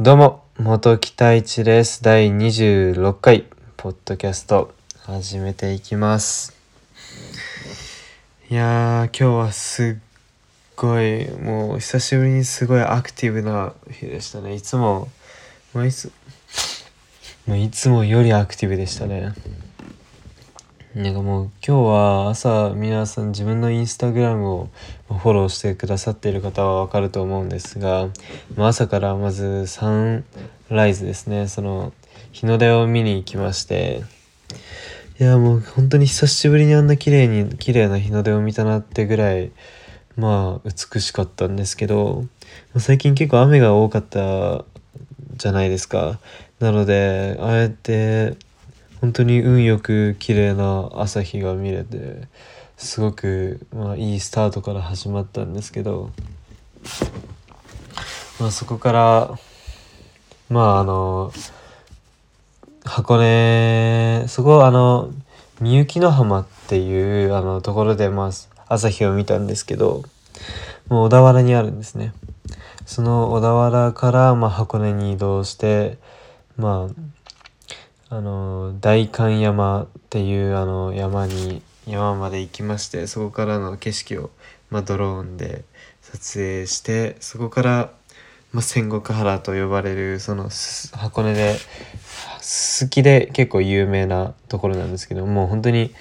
どうも、元北一です。第26回、ポッドキャスト、始めていきます。いやー、今日はすっごい、もう久しぶりにすごいアクティブな日でしたね。いつも、まあ、いつ、まあ、いつもよりアクティブでしたね。なんかもう今日は朝皆さん自分のインスタグラムをフォローしてくださっている方はわかると思うんですが、まあ、朝からまずサンライズですね。その日の出を見に行きまして。いやもう本当に久しぶりにあんな綺麗に綺麗な日の出を見たなってぐらいまあ美しかったんですけど最近結構雨が多かったじゃないですか。なのでああやって本当に運よく綺麗な朝日が見れてすごく、まあ、いいスタートから始まったんですけど、まあ、そこからまああの箱根そこあのみゆきの浜っていうあのところで、まあ、朝日を見たんですけどもう小田原にあるんですね。その小田原から、まあ、箱根に移動してまああの代官山っていうあの山に山まで行きましてそこからの景色を、まあ、ドローンで撮影してそこから、まあ、仙石原と呼ばれるその箱根で好きで結構有名なところなんですけどもう本当に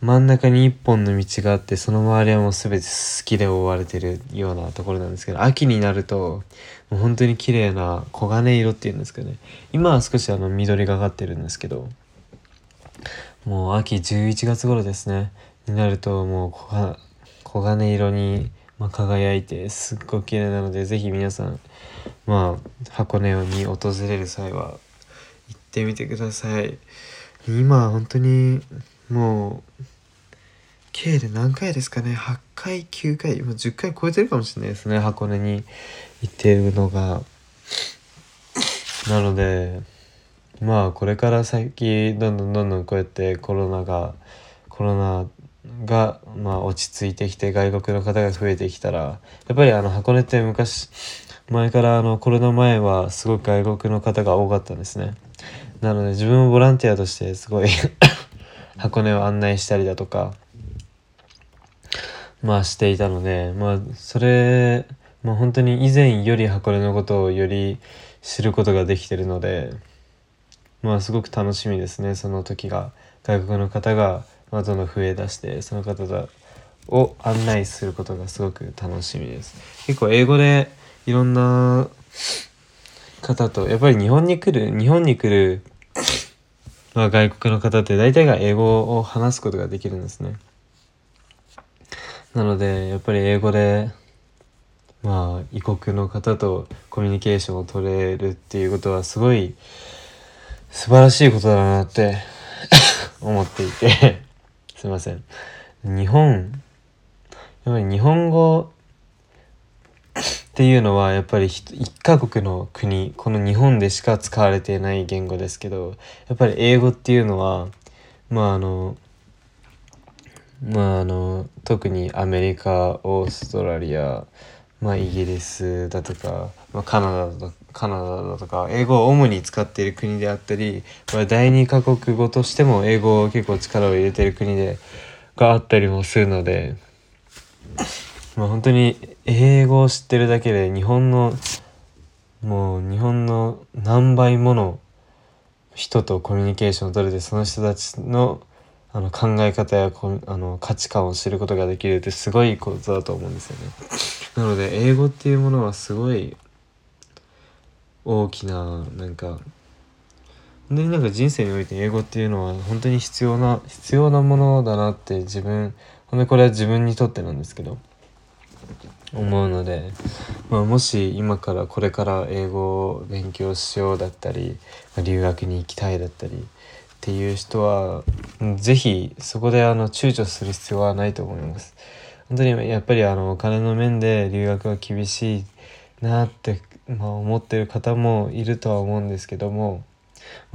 真ん中に一本の道があってその周りはもう全て好きで覆われてるようなところなんですけど秋になるともう本当に綺麗な黄金色っていうんですかね。今は少しあの緑がかってるんですけどもう秋11月頃ですね。になるともう黄金色に、ま、輝いてすっごい綺麗なのでぜひ皆さんまあ箱根に訪れる際は行ってみてください。今本当にもう計で何回ですかね。8回9回もう10回超えてるかもしれないですね箱根に。行ってるのが。なのでまあこれから先どんどんどんどんこうやってコロナがコロナがまあ落ち着いてきて外国の方が増えてきたらやっぱりあの箱根って昔前からあのコロナ前はすごく外国の方が多かったんですね。なので自分もボランティアとしてすごい 箱根を案内したりだとかまあしていたのでまあそれまあ本当に以前より箱根のことをより知ることができてるのでまあすごく楽しみですねその時が外国の方がまあどんどん増え出してその方を案内することがすごく楽しみです結構英語でいろんな方とやっぱり日本に来る日本に来るまあ、外国の方って大体が英語を話すことができるんですね。なのでやっぱり英語でまあ異国の方とコミュニケーションを取れるっていうことはすごい素晴らしいことだなって 思っていてすいません。日本やっぱり日本語っていうのはやっぱり一カ国の国この日本でしか使われていない言語ですけどやっぱり英語っていうのはまああのまああの特にアメリカオーストラリアまあイギリスだとか、まあ、カナダだカナダだとか英語を主に使っている国であったり、まあ、第二カ国語としても英語を結構力を入れている国でがあったりもするので。まあ本当に英語を知ってるだけで日本のもう日本の何倍もの人とコミュニケーションを取れてその人たちのあの考え方やこあの価値観を知ることができるってすごいことだと思うんですよね。なので英語っていうものはすごい大きななんか本当になんか人生において英語っていうのは本当に必要な必要なものだなって自分本当にこれは自分にとってなんですけど思うので、まあ、もし今からこれから英語を勉強しようだったり、まあ、留学に行きたいだったりっていう人は是非そこであの躊躇する必要はないと思います。本当にやっぱりあのお金の面で留学は厳しいなって、まあ、思ってる方もいるとは思うんですけども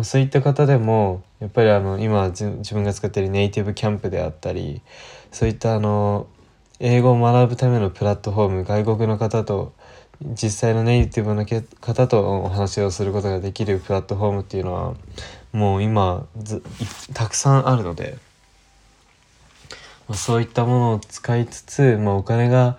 そういった方でもやっぱりあの今自分が使っているネイティブキャンプであったりそういったあの英語を学ぶためのプラットフォーム外国の方と実際のネイティブの方とお話をすることができるプラットフォームっていうのはもう今たくさんあるので、まあ、そういったものを使いつつ、まあ、お金が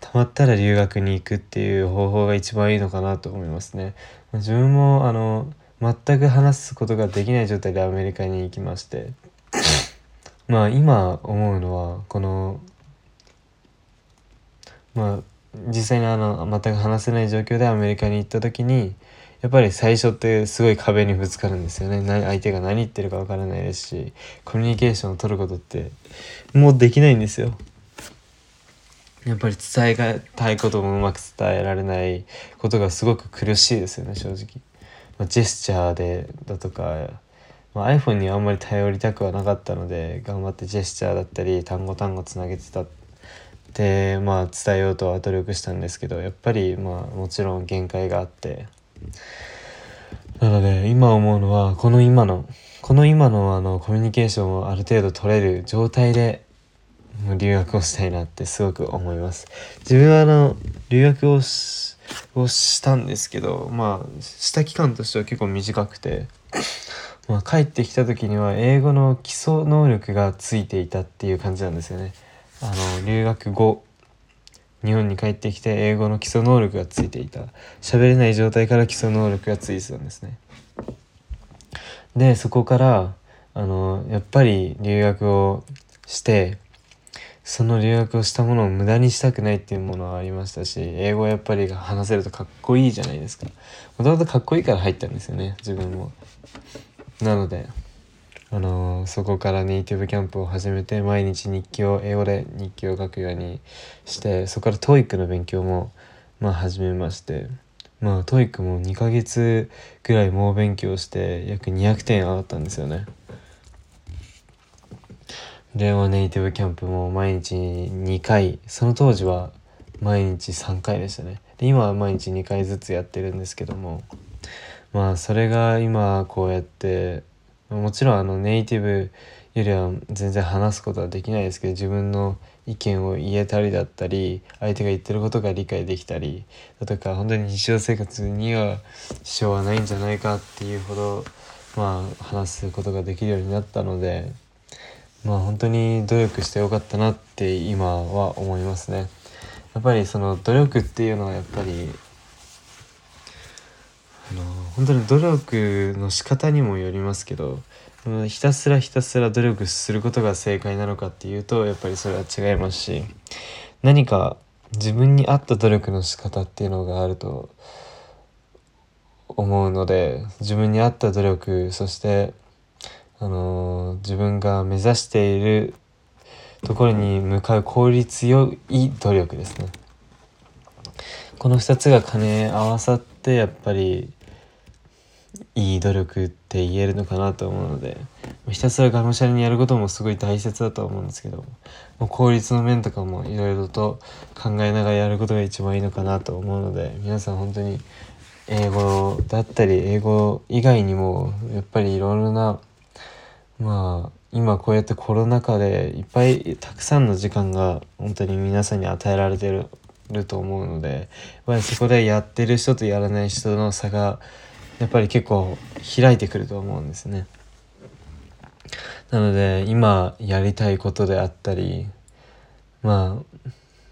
貯まったら留学に行くっていう方法が一番いいのかなと思いますね。自分もあの全く話すことができない状態でアメリカに行きまして まあ今思うのはこのまあ実際にあの全く話せない状況でアメリカに行った時にやっぱり最初ってすごい壁にぶつかるんですよね相手が何言ってるかわからないですしコミュニケーションを取ることってもうできないんですよ。やっぱり伝えたいこともうまく伝えられないことがすごく苦しいですよね正直。まあ、ジェスチャーでだとか、まあ、iPhone にはあんまり頼りたくはなかったので頑張ってジェスチャーだったり単語単語つなげてたでまあ伝えようとは努力したんですけどやっぱりまあもちろん限界があってなので今思うのはこの今のこの今のあのコミュニケーションをある程度取れる状態で留学をしたいなってすごく思います自分はあの留学をしをしたんですけどまあした期間としては結構短くて、まあ、帰ってきた時には英語の基礎能力がついていたっていう感じなんですよね。あの留学後日本に帰ってきて英語の基礎能力がついていた。喋れない状態から基礎能力がついてたんですね。でそこからあのやっぱり留学をしてその留学をしたものを無駄にしたくないっていうものはありましたし英語はやっぱり話せるとかっこいいじゃないですか。もともとかっこいいから入ったんですよね自分も。なのであの、そこからネイティブキャンプを始めて毎日日記を英語で日記を書くようにしてそこから TOEIC の勉強もまあ始めましてまあ TOEIC も2ヶ月ぐらい猛勉強して約200点上がったんですよね。電話ネイティブキャンプも毎日2回その当時は毎日3回でしたね。で今は毎日2回ずつやってるんですけどもまあそれが今こうやってもちろんあのネイティブよりは全然話すことはできないですけど自分の意見を言えたりだったり相手が言ってることが理解できたりだとか本当に日常生活には支障はないんじゃないかっていうほどまあ話すことができるようになったのでまあ本当に努力してよかったなって今は思いますね。やっぱりその努力っていうのはやっぱりあの本当に努力の仕方にもよりますけどひたすらひたすら努力することが正解なのかっていうとやっぱりそれは違いますし何か自分に合った努力の仕方っていうのがあると思うので自分に合った努力そしてあの自分が目指しているところに向かう効率よい努力ですね。この2つが兼ね合わさってやっぱりいい努力って言えるのかなと思うのでひたすらがむしゃらにやることもすごい大切だと思うんですけども効率の面とかもいろいろと考えながらやることが一番いいのかなと思うので皆さん本当に英語だったり英語以外にもやっぱりいろいろなまあ今こうやってコロナ禍でいっぱいたくさんの時間が本当に皆さんに与えられてるると思うのでやっぱりそこでやってる人とやらない人の差がやっぱり結構開いてくると思うんですね。なので今やりたいことであったり、まあ、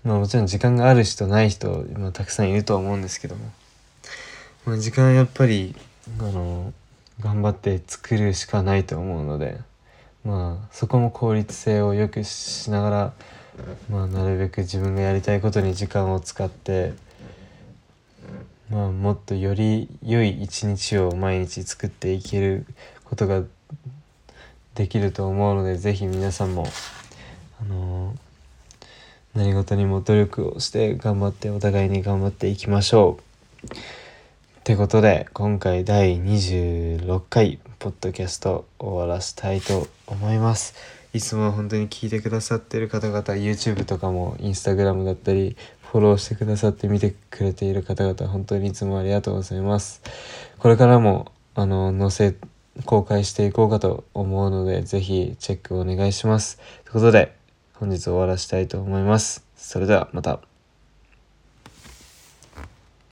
まあもちろん時間がある人ない人今たくさんいると思うんですけども、まあ、時間やっぱりあの頑張って作るしかないと思うのでまあそこも効率性を良くしながら、まあ、なるべく自分がやりたいことに時間を使って、まあ、もっとより良い一日を毎日作っていけることができると思うので是非皆さんもあの何事にも努力をして頑張ってお互いに頑張っていきましょう。ってことで今回第26回ポッドキャスト終わらせたいと思いますいつも本当に聞いてくださってる方々 YouTube とかも Instagram だったりフォローしてくださって見てくれている方々本当にいつもありがとうございます。これからもあの載せ公開していこうかと思うのでぜひチェックお願いします。ということで本日終わらしたいと思います。それではまた。